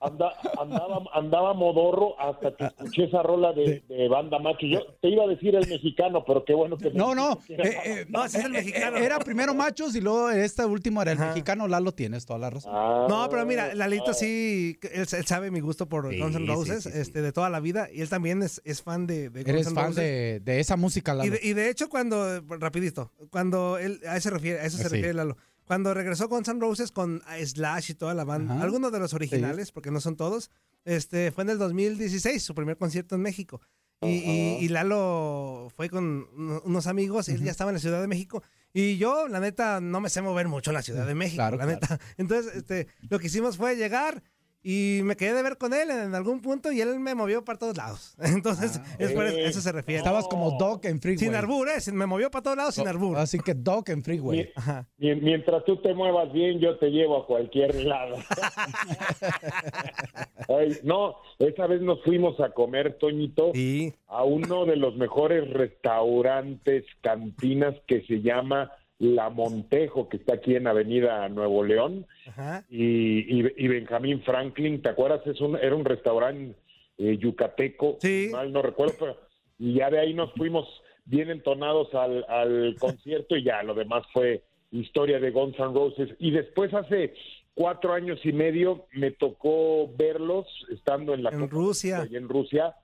Anda- andaba, andaba modorro hasta que escuché esa rola de, de banda macho. Yo te iba a decir el mexicano, pero qué bueno que me No, no. que eh, eh, No, es el eh, mexicano. Era primero machos y luego este último era el Ajá. mexicano. Lalo, tienes toda la razón. Ah, No, pero mira, Lalito ah. sí, él, él sabe mi gusto por Sí, Guns N' Roses sí, sí. este, de toda la vida y él también es, es fan de, de Guns Eres N' fan Roses. de, de esa música, Lalo. Y de, y de hecho, cuando, rapidito, cuando él, a eso, refiere, a eso se Sí. refiere Lalo. Cuando regresó Guns N' Roses con Slash y toda la banda, Ajá. algunos de los originales, porque no son todos, este, fue en el 2016, su primer concierto en México. Y, y- y Lalo fue con uno- unos amigos, él ya estaba en la Ciudad de México. Y yo, la neta, no me sé mover mucho en la Ciudad de México, Claro, la claro. neta. Entonces, este, lo que hicimos fue llegar y me quedé de ver con él en algún punto y él me movió para todos lados. Entonces, es por eso, eso se refiere. Estabas como Doc en Freeway. Sin arbur, ¿eh? Me movió para todos lados sin arbur. Así que Doc en Freeway. Ajá. Mientras tú te muevas bien, yo te llevo a cualquier lado. Ay, no, esa vez nos fuimos a comer, Toñito, Sí. a uno de los mejores restaurantes, cantinas que se llama La Montejo, que está aquí en Avenida Nuevo León. Ajá. y, y- y Benjamín Franklin, ¿te acuerdas? Es un, era un restaurante eh, yucateco, Sí. mal no recuerdo, pero, y ya de ahí nos fuimos bien entonados al, al concierto y ya lo demás fue historia de Guns N' Roses. Y después hace cuatro años y medio me tocó verlos estando en la En Copa Rusia. y en Rusia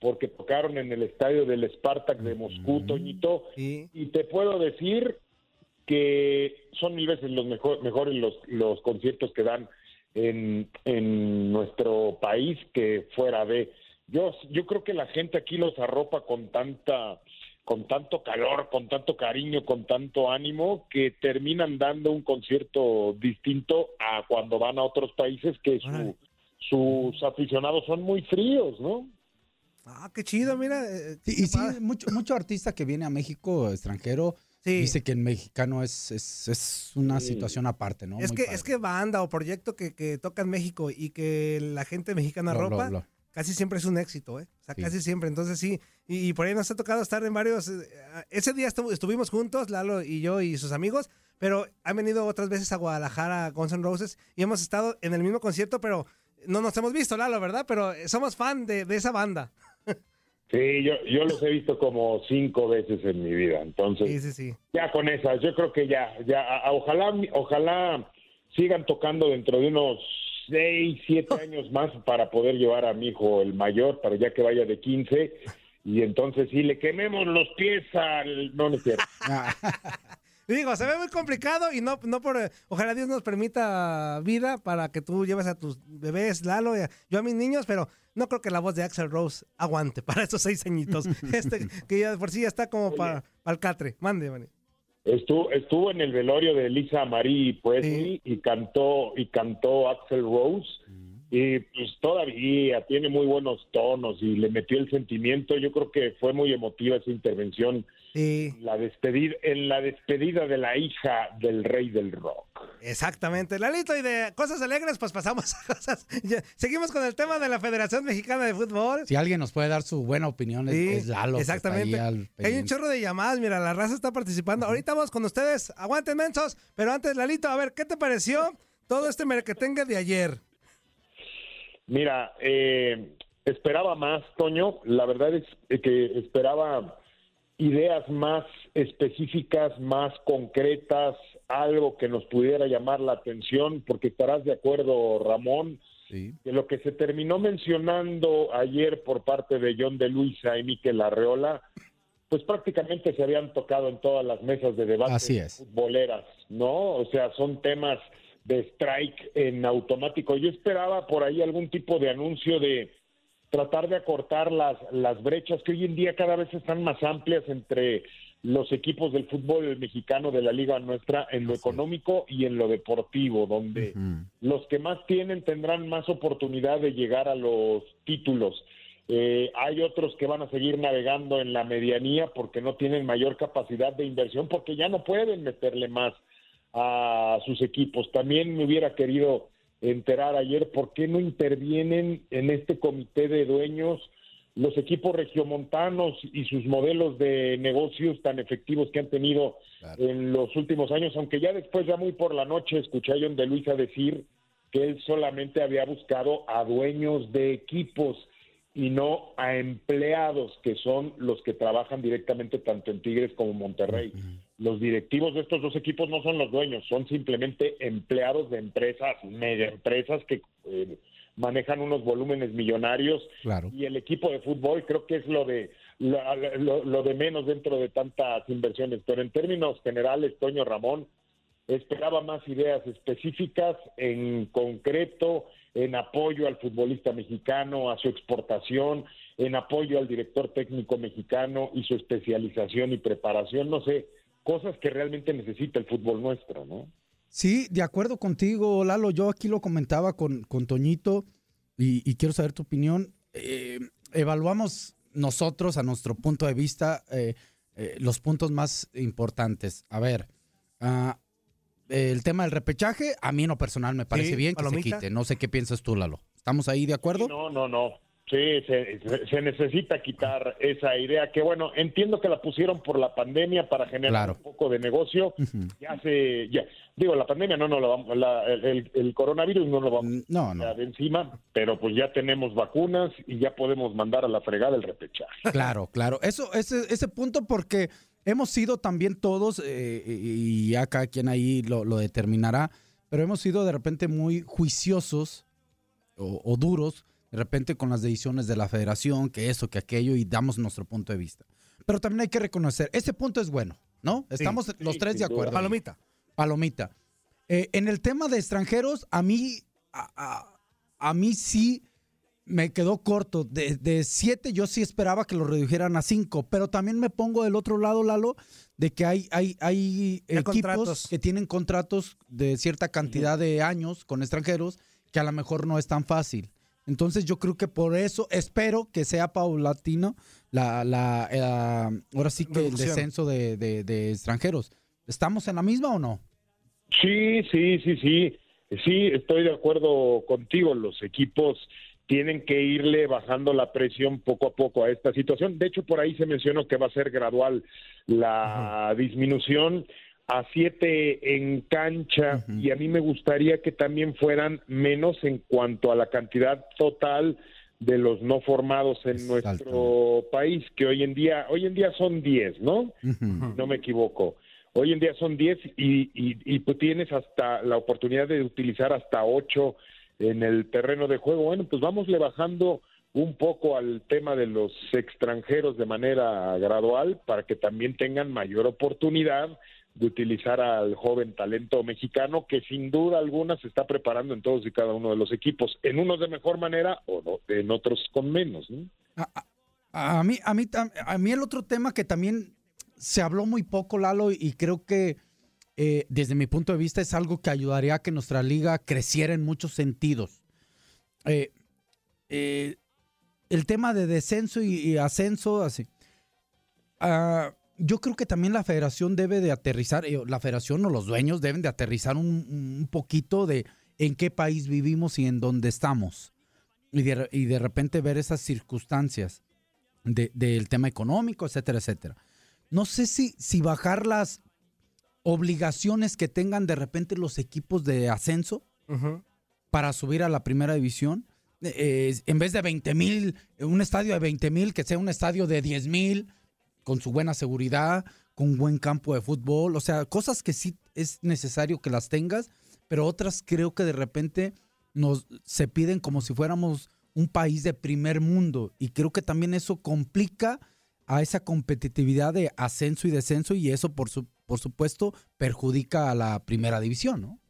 porque tocaron en el estadio del Spartak de Moscú, Toñito, Sí. y te puedo decir que son mil veces los mejor, mejores los, los conciertos que dan en, en nuestro país que fuera de. Yo, yo creo que la gente aquí los arropa con tanta con tanto calor, con tanto cariño, con tanto ánimo, que terminan dando un concierto distinto a cuando van a otros países que su, sus aficionados son muy fríos, ¿no? Ah, qué chido, mira. eh, Sí, qué y sí, mucho, mucho artista que viene a México extranjero Sí. dice que el mexicano es, es, es una Sí. situación aparte, ¿no? Es Muy que, padre. es que banda o proyecto que, que toca en México y que la gente mexicana Lo- lo- ropa, lo- casi siempre es un éxito, ¿eh? O sea, Sí. casi siempre. Entonces sí, y, y por ahí nos ha tocado estar en varios... eh, ese día estu- estuvimos juntos, Lalo y yo y sus amigos, pero han venido otras veces a Guadalajara, Guns N' Roses, y hemos estado en el mismo concierto, pero no nos hemos visto, Lalo, ¿verdad? Pero eh, somos fan de, de esa banda. Sí, yo, yo los he visto como cinco veces en mi vida, entonces... Sí, sí, sí. Ya con esas, yo creo que ya, ya, a- a- ojalá, ojalá sigan tocando dentro de unos seis, siete años más para poder llevar a mi hijo el mayor, para ya que vaya de 15, y entonces sí le quememos los pies al... No, no es cierto. Ah, Digo, se ve muy complicado y no, no por. Ojalá Dios nos permita vida para que tú lleves a tus bebés, Lalo, y a- yo a mis niños, pero no creo que la voz de Axel Rose aguante para esos seis añitos. Este, que ya de por sí ya está como para el catre. Mande, mande. Estuvo, estuvo en el velorio de Lisa Marie Presley y cantó y cantó Axel Rose y pues todavía tiene muy buenos tonos y le metió el sentimiento. Yo creo que fue muy emotiva esa intervención Sí, la despedida en la despedida de la hija del rey del rock. exactamente. Lalito, y de cosas alegres, pues pasamos a cosas. ya- Seguimos con el tema de la Federación Mexicana de Fútbol. si alguien nos puede dar su buena opinión, es, Sí, es Lalo. exactamente. Hay un chorro de llamadas, mira, la raza está participando. Ahorita vamos con ustedes, aguanten mensos, pero antes, Lalito, a ver, ¿qué te pareció todo este merequetengue de ayer? Mira, eh, esperaba más, Toño. La verdad es que esperaba ideas más específicas, más concretas, algo que nos pudiera llamar la atención, porque estarás de acuerdo, Ramón, Sí. que lo que se terminó mencionando ayer por parte de John de Luisa y Miquel Arreola, pues prácticamente se habían tocado en todas las mesas de debate Así es. futboleras, ¿no? O sea, son temas de strike en automático. Yo esperaba por ahí algún tipo de anuncio de tratar de acortar las, las brechas que hoy en día cada vez están más amplias entre los equipos del fútbol mexicano de la liga nuestra en lo Así es. económico y en lo deportivo, donde los que más tienen tendrán más oportunidad de llegar a los títulos. Eh, hay otros que van a seguir navegando en la medianía porque no tienen mayor capacidad de inversión, porque ya no pueden meterle más a sus equipos. También me hubiera querido enterar ayer por qué no intervienen en este comité de dueños los equipos regiomontanos y sus modelos de negocios tan efectivos que han tenido Claro. en los últimos años, aunque ya después, ya muy por la noche, escuché a John de Luisa decir que él solamente había buscado a dueños de equipos y no a empleados que son los que trabajan directamente tanto en Tigres como en Monterrey. Los directivos de estos dos equipos no son los dueños, son simplemente empleados de empresas, mega empresas que eh, manejan unos volúmenes millonarios Claro. y el equipo de fútbol creo que es lo de lo, lo- lo de menos dentro de tantas inversiones. Pero en términos generales, Toño Ramón, esperaba más ideas específicas en concreto en apoyo al futbolista mexicano, a su exportación, en apoyo al director técnico mexicano y su especialización y preparación, no sé, cosas que realmente necesita el fútbol nuestro, ¿no? Sí, de acuerdo contigo, Lalo. Yo aquí lo comentaba con, con Toñito y, y quiero saber tu opinión. Eh, evaluamos nosotros, a nuestro punto de vista, eh, eh, los puntos más importantes. A ver, ah, el tema del repechaje, a mí en lo personal me parece Sí, bien que palomita. se quite. No sé qué piensas tú, Lalo. ¿Estamos ahí de acuerdo? No, no, no. Sí, se, se- necesita quitar esa idea que, bueno, entiendo que la pusieron por la pandemia para generar Claro. un poco de negocio. Ujú. Ya se, ya, digo, la pandemia no, no lo vamos, la- el, el- coronavirus no lo vamos Mm, No, a no. quitar de encima, pero pues ya tenemos vacunas y ya podemos mandar a la fregada el repechaje. Claro, claro. Eso, ese, ese punto porque hemos sido también todos, eh, y ya cada quien ahí lo, lo determinará, pero hemos sido de repente muy juiciosos o, o duros, de repente con las decisiones de la federación, que eso, que aquello, y damos nuestro punto de vista. Pero también hay que reconocer, ese punto es bueno, ¿no? Estamos los Sí, tres de acuerdo. Palomita. Palomita. Eh, en el tema de extranjeros, a mí, a, a- a mí sí me quedó corto. De, de siete yo sí esperaba que lo redujeran a cinco, pero también me pongo del otro lado, Lalo, de que hay, hay, hay equipos contratos. que tienen contratos de cierta cantidad de años con extranjeros que a lo mejor no es tan fácil. Entonces yo creo que por eso espero que sea paulatino la, la, eh, ahora sí que el descenso de, de- de extranjeros. ¿Estamos en la misma o no? Sí, sí, sí, sí. Sí, estoy de acuerdo contigo. Los equipos tienen que irle bajando la presión poco a poco a esta situación. De hecho, por ahí se mencionó que va a ser gradual la disminución a siete en cancha y a mí me gustaría que también fueran menos en cuanto a la cantidad total de los no formados en nuestro país, que hoy en día, hoy en día son 10, ¿no? No me equivoco. Hoy en día son 10 y, y, y pues tienes hasta la oportunidad de utilizar hasta 8 en el terreno de juego. Bueno, pues vámosle bajando un poco al tema de los extranjeros de manera gradual para que también tengan mayor oportunidad de utilizar al joven talento mexicano que sin duda alguna se está preparando en todos y cada uno de los equipos, en unos de mejor manera o no- en otros con menos. ¿no? A, a- a mí, a, mí, a mí el otro tema que también se habló muy poco, Lalo, y creo que eh, desde mi punto de vista es algo que ayudaría a que nuestra liga creciera en muchos sentidos. Eh, eh, el tema de descenso y, y ascenso, así. Ah, yo creo que también la federación debe de aterrizar, eh, la federación o los dueños deben de aterrizar un, un poquito de en qué país vivimos y en dónde estamos. Y de, re- y de repente ver esas circunstancias de- del tema económico, etcétera, etcétera. No sé si, si bajar las obligaciones que tengan de repente los equipos de ascenso para subir a la primera división. Eh, en vez de 20 mil, un estadio de 20 mil, que sea un estadio de 10 mil, con su buena seguridad, con un buen campo de fútbol. O sea, cosas que sí es necesario que las tengas, pero otras creo que de repente nos se piden como si fuéramos un país de primer mundo. Y creo que también eso complica a esa competitividad de ascenso y descenso, y eso, por, su, por supuesto, perjudica a la primera división, ¿no?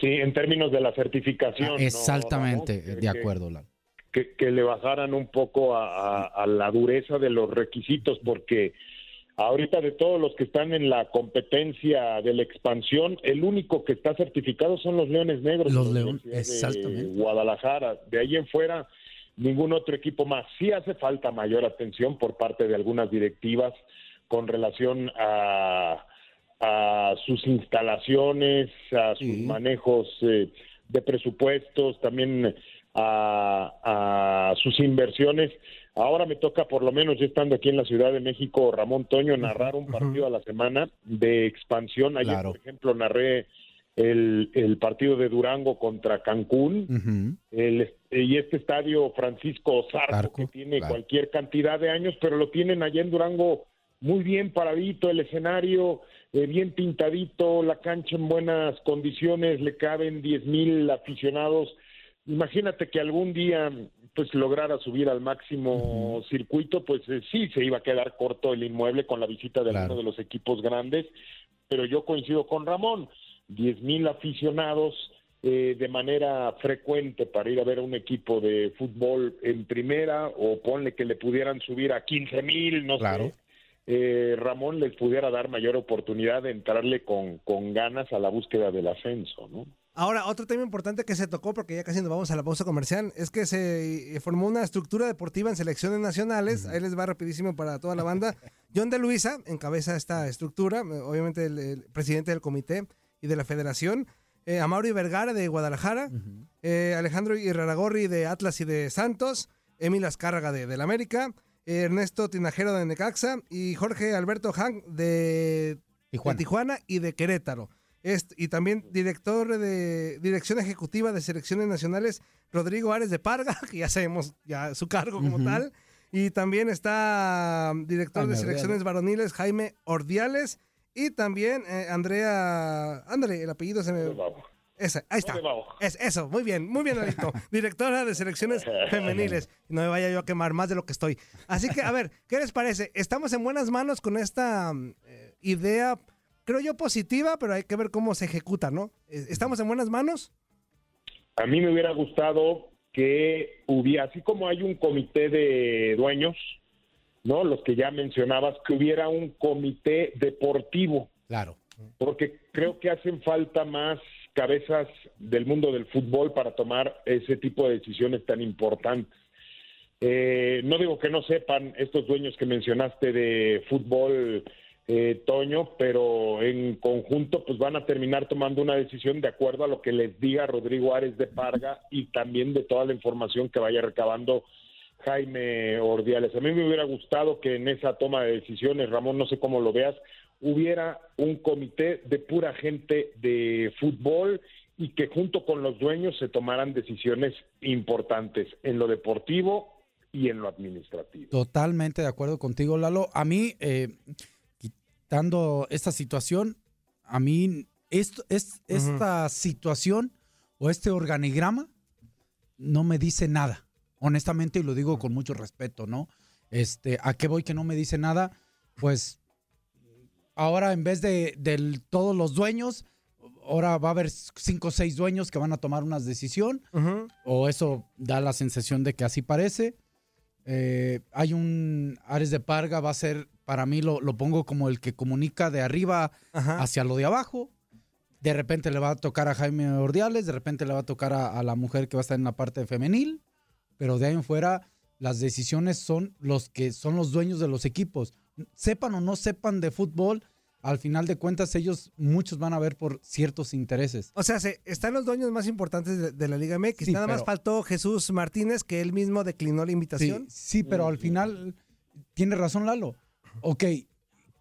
Sí, en términos de la certificación. ¿no, Ah, Exactamente, de acuerdo, Lalo. que, que le bajaran un poco a, a- a la dureza de los requisitos, porque ahorita de todos los que están en la competencia de la expansión, el único que está certificado son los Leones Negros Los León- Universidad de exactamente. Guadalajara. De ahí en fuera, ningún otro equipo más. Sí hace falta mayor atención por parte de algunas directivas con relación a, a sus instalaciones, a sus manejos eh, de presupuestos, también a, a sus inversiones. Ahora me toca, por lo menos yo estando aquí en la Ciudad de México, Ramón Toño, narrar un partido a la semana de expansión. Ayer, Claro. por ejemplo, narré el, el partido de Durango contra Cancún. El, y este estadio Francisco Zarco, Zarco, que tiene claro. cualquier cantidad de años, pero lo tienen allá en Durango muy bien paradito, el escenario eh, bien pintadito, la cancha en buenas condiciones, le caben 10 mil aficionados. Imagínate que algún día pues lograra subir al máximo circuito, pues eh, sí se iba a quedar corto el inmueble con la visita de Claro. alguno de los equipos grandes, pero yo coincido con Ramón, 10 mil aficionados eh, de manera frecuente para ir a ver a un equipo de fútbol en primera o ponle que le pudieran subir a 15 mil, no Claro. sé. Eh, Ramón les pudiera dar mayor oportunidad de entrarle con, con ganas a la búsqueda del ascenso, ¿no? Ahora, otro tema importante que se tocó, porque ya casi nos vamos a la pausa comercial, es que se eh, formó una estructura deportiva en selecciones nacionales. Ahí les va rapidísimo para toda la banda. John de Luisa encabeza esta estructura, obviamente el, el presidente del comité y de la federación. Eh, Amaury Vergara de Guadalajara, eh, Alejandro Irraragorri de Atlas y de Santos, Emil Azcárraga de, del América, eh, Ernesto Tinajero de Necaxa y Jorge Alberto Hank de de Tijuana, y de Querétaro. Est- y también director de Dirección Ejecutiva de Selecciones Nacionales, Rodrigo Ares de Parga, que ya sabemos ya su cargo como tal. Y también está um, director Jaime de Selecciones. Varoniles, Jaime Ordiales. Y también eh, Andrea, ándale, el apellido se me... Esa, ahí está. Es, eso, muy bien, muy bien, Alito. Directora de selecciones femeniles. No me vaya yo a quemar más de lo que estoy. Así que, a ver, ¿qué les parece? Estamos en buenas manos con esta mm, eh, idea, creo yo, positiva, pero hay que ver cómo se ejecuta, ¿no? Eh, ¿Estamos en buenas manos? A mí me hubiera gustado que hubiera, así como hay un comité de dueños, ¿no? Los que ya mencionabas, que hubiera un comité deportivo. Claro. Porque creo que hacen falta más cabezas del mundo del fútbol para tomar ese tipo de decisiones tan importantes. Eh, no digo que no sepan estos dueños que mencionaste de fútbol, eh, Toño, pero en conjunto pues van a terminar tomando una decisión de acuerdo a lo que les diga Rodrigo Ares de Parga y también de toda la información que vaya recabando Jaime Ordiales. A mí me hubiera gustado que en esa toma de decisiones, Ramón, no sé cómo lo veas, hubiera un comité de pura gente de fútbol y que junto con los dueños se tomaran decisiones importantes en lo deportivo y en lo administrativo. Totalmente de acuerdo contigo, Lalo. A mí, eh, quitando esta situación, a mí esto, es, esta situación o este organigrama no me dice nada, honestamente, y lo digo con mucho respeto, ¿no? Este, ¿A qué voy que no me dice nada? Pues ahora en vez de, del- todos los dueños, ahora va a haber cinco o seis dueños que van a tomar una decisión, o eso da la sensación de que así parece. Eh, hay un Ares de Parga, va a ser, para mí lo, lo pongo como el que comunica de arriba hacia lo de abajo. De repente le va a tocar a Jaime Ordiales, de repente le va a tocar a, a la mujer que va a estar en la parte femenil, pero de ahí en fuera las decisiones son los que son los dueños de los equipos. Sepan o no sepan de fútbol, al final de cuentas ellos, muchos van a ver por ciertos intereses. O sea, se- están los dueños más importantes de, de la Liga MX. Sí, Nada más faltó Jesús Martínez, que él mismo declinó la invitación. Sí, sí, pero al final tiene razón Lalo. Ok,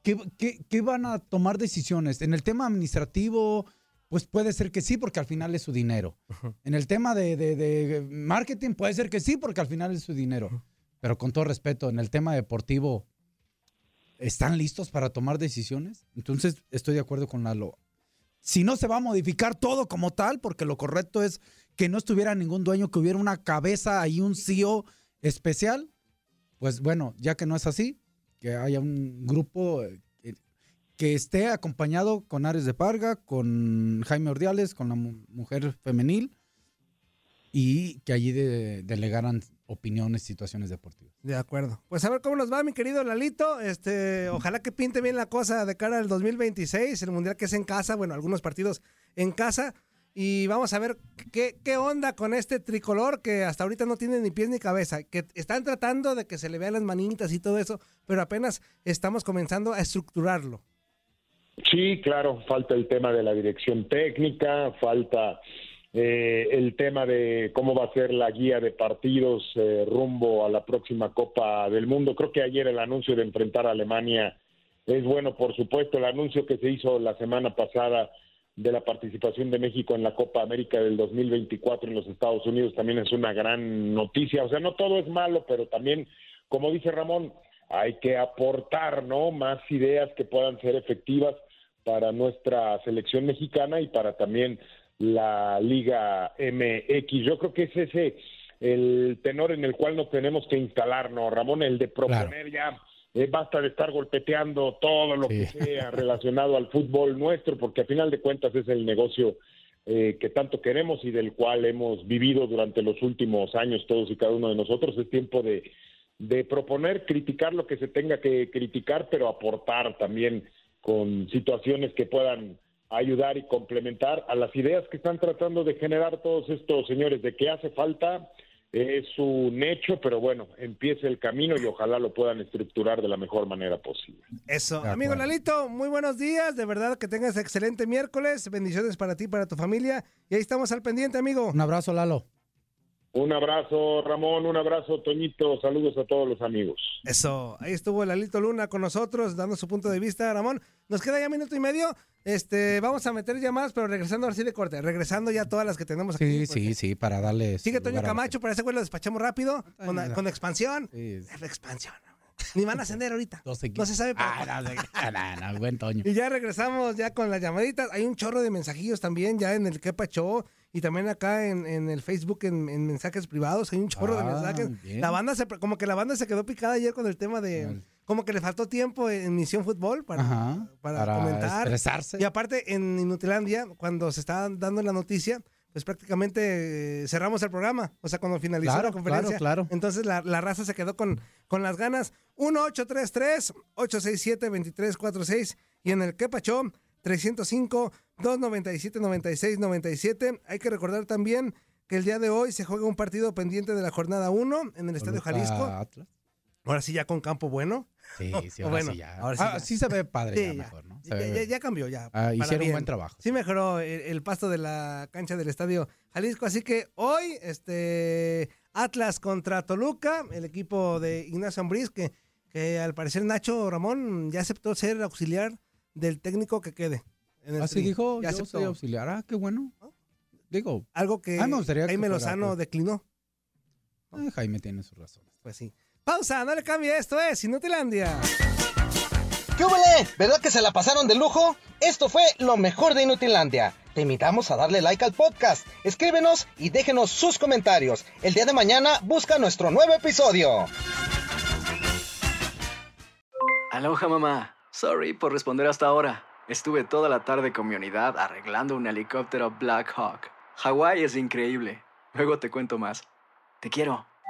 ¿qué, qué, qué van a tomar decisiones? En el tema administrativo, pues puede ser que sí, porque al final es su dinero. En el tema de, de- de marketing, puede ser que sí, porque al final es su dinero. Pero con todo respeto, en el tema deportivo, ¿están listos para tomar decisiones? Entonces, estoy de acuerdo con Lalo. Si no se va a modificar todo como tal, porque lo correcto es que no estuviera ningún dueño, que hubiera una cabeza y un CEO especial, pues bueno, ya que no es así, que haya un grupo eh, que, esté acompañado con Ares de Parga, con Jaime Ordiales, con la mu- mujer femenil, y que allí de- delegaran opiniones, situaciones deportivas. De acuerdo. Pues a ver cómo nos va, mi querido Lalito. Este, ojalá que pinte bien la cosa de cara al 2026, el mundial que es en casa, bueno, algunos partidos en casa. Y vamos a ver qué, qué onda con este tricolor que hasta ahorita no tiene ni pies ni cabeza. Que están tratando de que se le vean las manitas y todo eso, pero apenas estamos comenzando a estructurarlo. Sí, claro, falta el tema de la dirección técnica, falta eh, el tema de cómo va a ser la guía de partidos eh, rumbo a la próxima Copa del Mundo. Creo que ayer el anuncio de enfrentar a Alemania es bueno, por supuesto, el anuncio que se hizo la semana pasada de la participación de México en la Copa América del 2024 en los Estados Unidos también es una gran noticia. O sea, no todo es malo, pero también, como dice Ramón, hay que aportar, ¿no? Más ideas que puedan ser efectivas para nuestra selección mexicana y para también la Liga MX. Yo creo que es ese el tenor en el cual nos tenemos que instalar, ¿no, Ramón? El de proponer ya, eh, basta de estar golpeteando todo lo que sea relacionado al fútbol nuestro, porque a final de cuentas es el negocio eh, que tanto queremos y del cual hemos vivido durante los últimos años todos y cada uno de nosotros. Es tiempo de, de proponer, criticar lo que se tenga que criticar, pero aportar también con situaciones que puedan ayudar y complementar a las ideas que están tratando de generar todos estos señores de que hace falta es un hecho, pero bueno, empiece el camino y ojalá lo puedan estructurar de la mejor manera posible. Eso. De Amigo acuerdo. Lalito, muy buenos días. De verdad que tengas excelente miércoles. Bendiciones para ti, para tu familia. Y ahí estamos al pendiente, amigo. Un abrazo, Lalo. Un abrazo, Ramón, un abrazo, Toñito, saludos a todos los amigos. Eso. Ahí estuvo Lalito Luna con nosotros, dando su punto de vista, Ramón. Nos queda ya minuto y medio. Este, vamos a meter llamadas, pero regresando ahora sí de corte. Regresando ya todas las que tenemos aquí. Sí, porque- sí, sí, para darle. Sigue Toño Camacho, pero ese güey lo despachamos rápido. Con, expansión. Sí. La expansión. Ni van a ascender ahorita. No se sabe. pero- Ah, no, no, no, buen Toño. Y ya regresamos ya con las llamaditas. Hay un chorro de mensajillos también ya en el Kepa Show y también acá en, en el Facebook en, en mensajes privados. Hay un chorro de Ah, mensajes. bien. La banda se, como que la banda se quedó picada ayer con el tema de como que le faltó tiempo en Misión Fútbol para, Ajá. para, Para comentar. estresarse. Y aparte en Inutilandia, cuando se estaba dando la noticia, pues prácticamente eh, cerramos el programa. O sea, cuando finalizó Claro, la conferencia. claro, claro. Entonces la, la raza se quedó con, con las ganas. 1-833-867-2346 y en el Kepa Show 305-297-9697. Hay que recordar también que el día de hoy se juega un partido pendiente de la jornada 1 en el Estadio Jalisco. Atlas. Ahora sí ya con campo bueno. Sí, sí, ahora bueno, sí ya. ahora sí Ah, ya. sí se ve padre Sí, ya ya. mejor, ¿no? Se Ya, ve- ya- ya cambió, ya. Ah, hicieron bien. buen trabajo. Sí mejoró el, el pasto de la cancha del Estadio Jalisco. Así que hoy, este Atlas contra Toluca, el equipo de Ignacio Ambriz, que, que al parecer Nacho Ramón ya aceptó ser auxiliar del técnico que quede. en el Así Tri. dijo, Ya yo aceptó. soy auxiliar. Ah, qué bueno. Digo, Algo que Jaime Lozano declinó. eh, Jaime tiene sus razones. Pues sí. Pausa, no le cambie esto, es Inutilandia. ¿Qué huele? ¿Verdad que se la pasaron de lujo? Esto fue lo mejor de Inutilandia. Te invitamos a darle like al podcast, escríbenos y déjenos sus comentarios. El día de mañana busca nuestro nuevo episodio. Aloha mamá. Sorry por responder hasta ahora. Estuve toda la tarde con mi unidad arreglando un helicóptero Black Hawk. Hawái es increíble. Luego te cuento más. Te quiero.